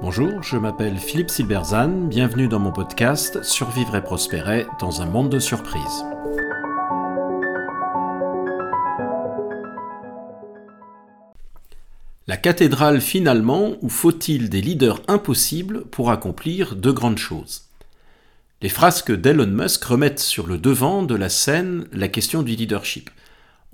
Bonjour, je m'appelle Philippe Silberzan, bienvenue dans mon podcast Survivre et prospérer dans un monde de surprises. La cathédrale finalement, ou faut-il des leaders impossibles pour accomplir de grandes choses? Les frasques d'Elon Musk remettent sur le devant de la scène la question du leadership.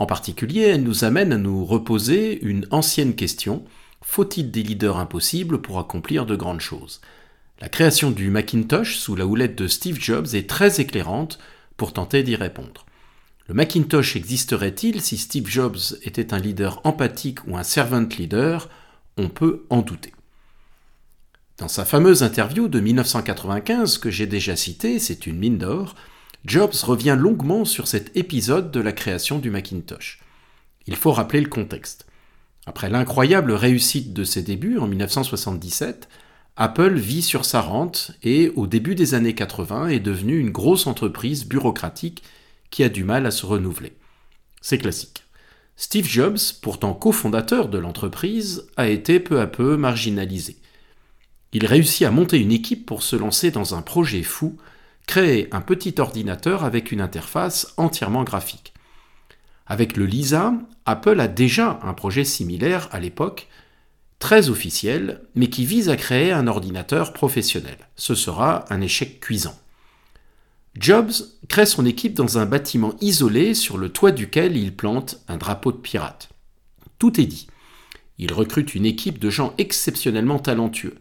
En particulier, elles nous amènent à nous reposer une ancienne question, faut-il des leaders impossibles pour accomplir de grandes choses? La création du Macintosh sous la houlette de Steve Jobs est très éclairante pour tenter d'y répondre. Le Macintosh existerait-il si Steve Jobs était un leader empathique ou un servant leader? On peut en douter. Dans sa fameuse interview de 1995 que j'ai déjà citée, c'est une mine d'or, Jobs revient longuement sur cet épisode de la création du Macintosh. Il faut rappeler le contexte. Après l'incroyable réussite de ses débuts en 1977, Apple vit sur sa rente et, au début des années 80, est devenue une grosse entreprise bureaucratique qui a du mal à se renouveler. C'est classique. Steve Jobs, pourtant cofondateur de l'entreprise, a été peu à peu marginalisé. Il réussit à monter une équipe pour se lancer dans un projet fou, créer un petit ordinateur avec une interface entièrement graphique. Avec le Lisa, Apple a déjà un projet similaire à l'époque, très officiel, mais qui vise à créer un ordinateur professionnel. Ce sera un échec cuisant. Jobs crée son équipe dans un bâtiment isolé sur le toit duquel il plante un drapeau de pirate. Tout est dit. Il recrute une équipe de gens exceptionnellement talentueux.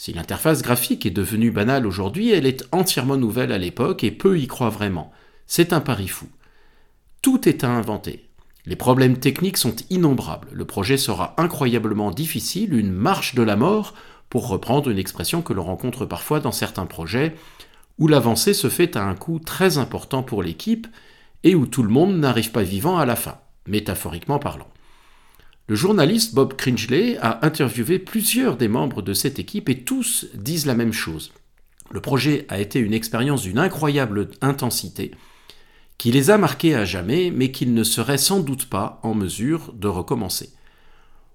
Si l'interface graphique est devenue banale aujourd'hui, elle est entièrement nouvelle à l'époque et peu y croient vraiment. C'est un pari fou. Tout est à inventer. Les problèmes techniques sont innombrables. Le projet sera incroyablement difficile, une marche de la mort, pour reprendre une expression que l'on rencontre parfois dans certains projets, où l'avancée se fait à un coût très important pour l'équipe et où tout le monde n'arrive pas vivant à la fin, métaphoriquement parlant. Le journaliste Bob Cringeley a interviewé plusieurs des membres de cette équipe et tous disent la même chose. Le projet a été une expérience d'une incroyable intensité, qui les a marqués à jamais, mais qu'ils ne seraient sans doute pas en mesure de recommencer.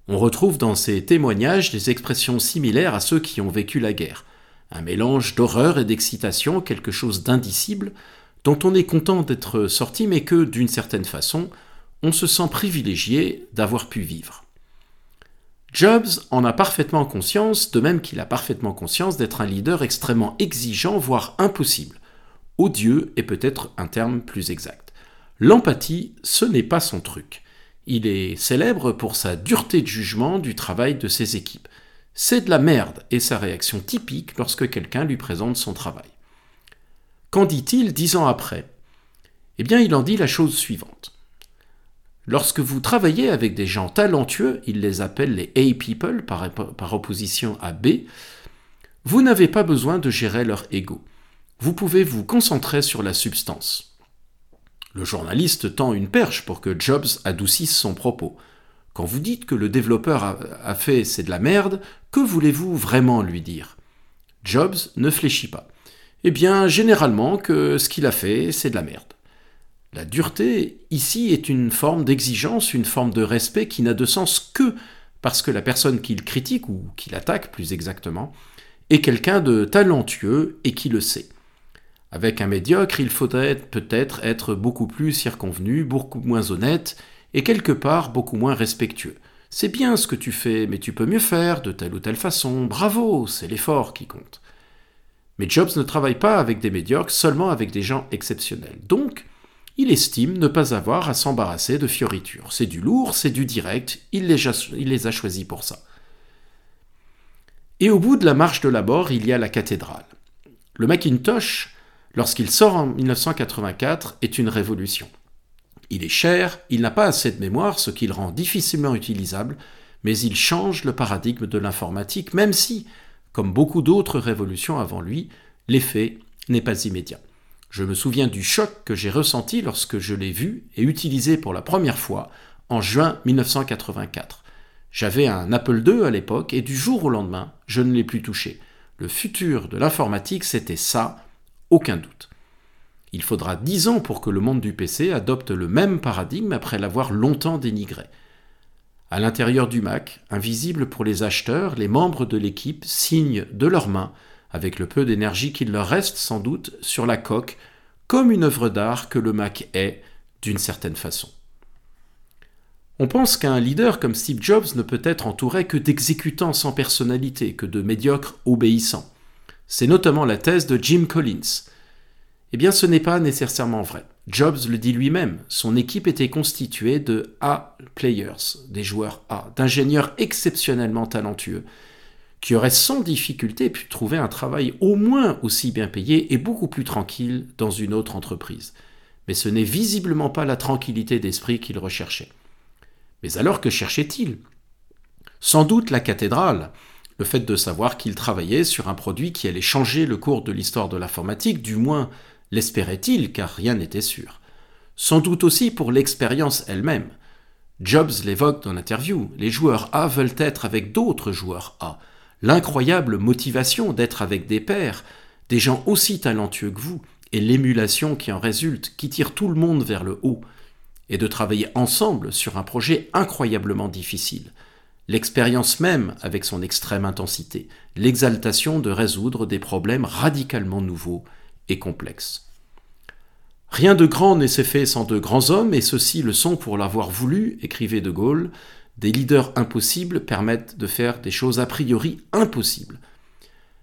On retrouve dans ces témoignages des expressions similaires à ceux qui ont vécu la guerre. Un mélange d'horreur et d'excitation, quelque chose d'indicible, dont on est content d'être sorti, mais que, d'une certaine façon, on se sent privilégié d'avoir pu vivre. Jobs en a parfaitement conscience, de même qu'il a parfaitement conscience d'être un leader extrêmement exigeant, voire impossible. Odieux est peut-être un terme plus exact. L'empathie, ce n'est pas son truc. Il est célèbre pour sa dureté de jugement du travail de ses équipes. C'est de la merde est sa réaction typique lorsque quelqu'un lui présente son travail. Qu'en dit-il dix ans après? Eh bien, il en dit la chose suivante. Lorsque vous travaillez avec des gens talentueux, il les appelle les A people par, opposition à B, vous n'avez pas besoin de gérer leur ego vous pouvez vous concentrer sur la substance. Le journaliste tend une perche pour que Jobs adoucisse son propos. Quand vous dites que le développeur a, fait c'est de la merde, que voulez-vous vraiment lui dire? Jobs ne fléchit pas. Eh bien, généralement que ce qu'il a fait, c'est de la merde. La dureté, ici, est une forme d'exigence, une forme de respect qui n'a de sens que parce que la personne qu'il critique, ou qu'il attaque plus exactement, est quelqu'un de talentueux et qui le sait. Avec un médiocre, il faudrait peut-être être beaucoup plus circonvenu, beaucoup moins honnête, et quelque part beaucoup moins respectueux. C'est bien ce que tu fais, mais tu peux mieux faire de telle ou telle façon. Bravo, c'est l'effort qui compte. Mais Jobs ne travaille pas avec des médiocres, seulement avec des gens exceptionnels. Donc, il estime ne pas avoir à s'embarrasser de fioritures. C'est du lourd, c'est du direct, il les, a, choisis pour ça. Et au bout de la marche de la mort, il y a la cathédrale. Le Macintosh lorsqu'il sort en 1984, est une révolution. Il est cher, il n'a pas assez de mémoire, ce qui le rend difficilement utilisable, mais il change le paradigme de l'informatique, même si, comme beaucoup d'autres révolutions avant lui, l'effet n'est pas immédiat. Je me souviens du choc que j'ai ressenti lorsque je l'ai vu et utilisé pour la première fois en juin 1984. J'avais un Apple II à l'époque et du jour au lendemain, je ne l'ai plus touché. Le futur de l'informatique, c'était ça, aucun doute. Il faudra dix ans pour que le monde du PC adopte le même paradigme après l'avoir longtemps dénigré. À l'intérieur du Mac, invisible pour les acheteurs, les membres de l'équipe signent de leurs mains, avec le peu d'énergie qu'il leur reste sans doute, sur la coque, comme une œuvre d'art que le Mac est, d'une certaine façon. On pense qu'un leader comme Steve Jobs ne peut être entouré que d'exécutants sans personnalité, que de médiocres obéissants. C'est notamment la thèse de Jim Collins. Eh bien, ce n'est pas nécessairement vrai. Jobs le dit lui-même, son équipe était constituée de A players, des joueurs A, d'ingénieurs exceptionnellement talentueux, qui auraient sans difficulté pu trouver un travail au moins aussi bien payé et beaucoup plus tranquille dans une autre entreprise. Mais ce n'est visiblement pas la tranquillité d'esprit qu'il recherchait. Mais alors que cherchait-il? Sans doute la cathédrale, le fait de savoir qu'il travaillait sur un produit qui allait changer le cours de l'histoire de l'informatique, du moins l'espérait-il, car rien n'était sûr. Sans doute aussi pour l'expérience elle-même. Jobs l'évoque dans l'interview, les joueurs A veulent être avec d'autres joueurs A. L'incroyable motivation d'être avec des pairs, des gens aussi talentueux que vous, et l'émulation qui en résulte, qui tire tout le monde vers le haut et de travailler ensemble sur un projet incroyablement difficile. L'expérience même avec son extrême intensité, l'exaltation de résoudre des problèmes radicalement nouveaux et complexes. Rien de grand n'est fait sans de grands hommes, et ceux-ci le sont pour l'avoir voulu, écrivait De Gaulle. Des leaders impossibles permettent de faire des choses a priori impossibles.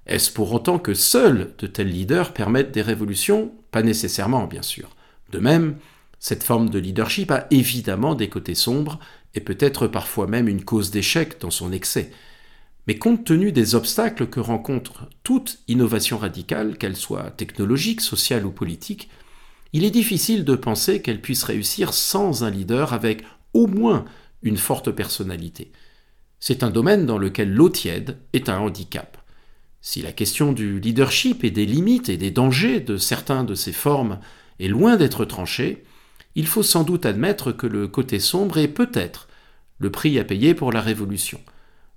Est-ce pour autant que seuls de tels leaders permettent des révolutions? Pas nécessairement, bien sûr. De même, cette forme de leadership a évidemment des côtés sombres et peut être parfois même une cause d'échec dans son excès. Mais compte tenu des obstacles que rencontre toute innovation radicale, qu'elle soit technologique, sociale ou politique, il est difficile de penser qu'elle puisse réussir sans un leader avec au moins une forte personnalité. C'est un domaine dans lequel l'eau tiède est un handicap. Si la question du leadership et des limites et des dangers de certains de ces formes est loin d'être tranchée, il faut sans doute admettre que le côté sombre est peut-être le prix à payer pour la révolution.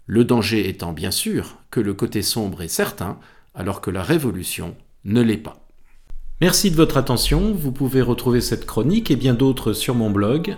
Le danger étant bien sûr que le côté sombre est certain, alors que la révolution ne l'est pas. Merci de votre attention, vous pouvez retrouver cette chronique et bien d'autres sur mon blog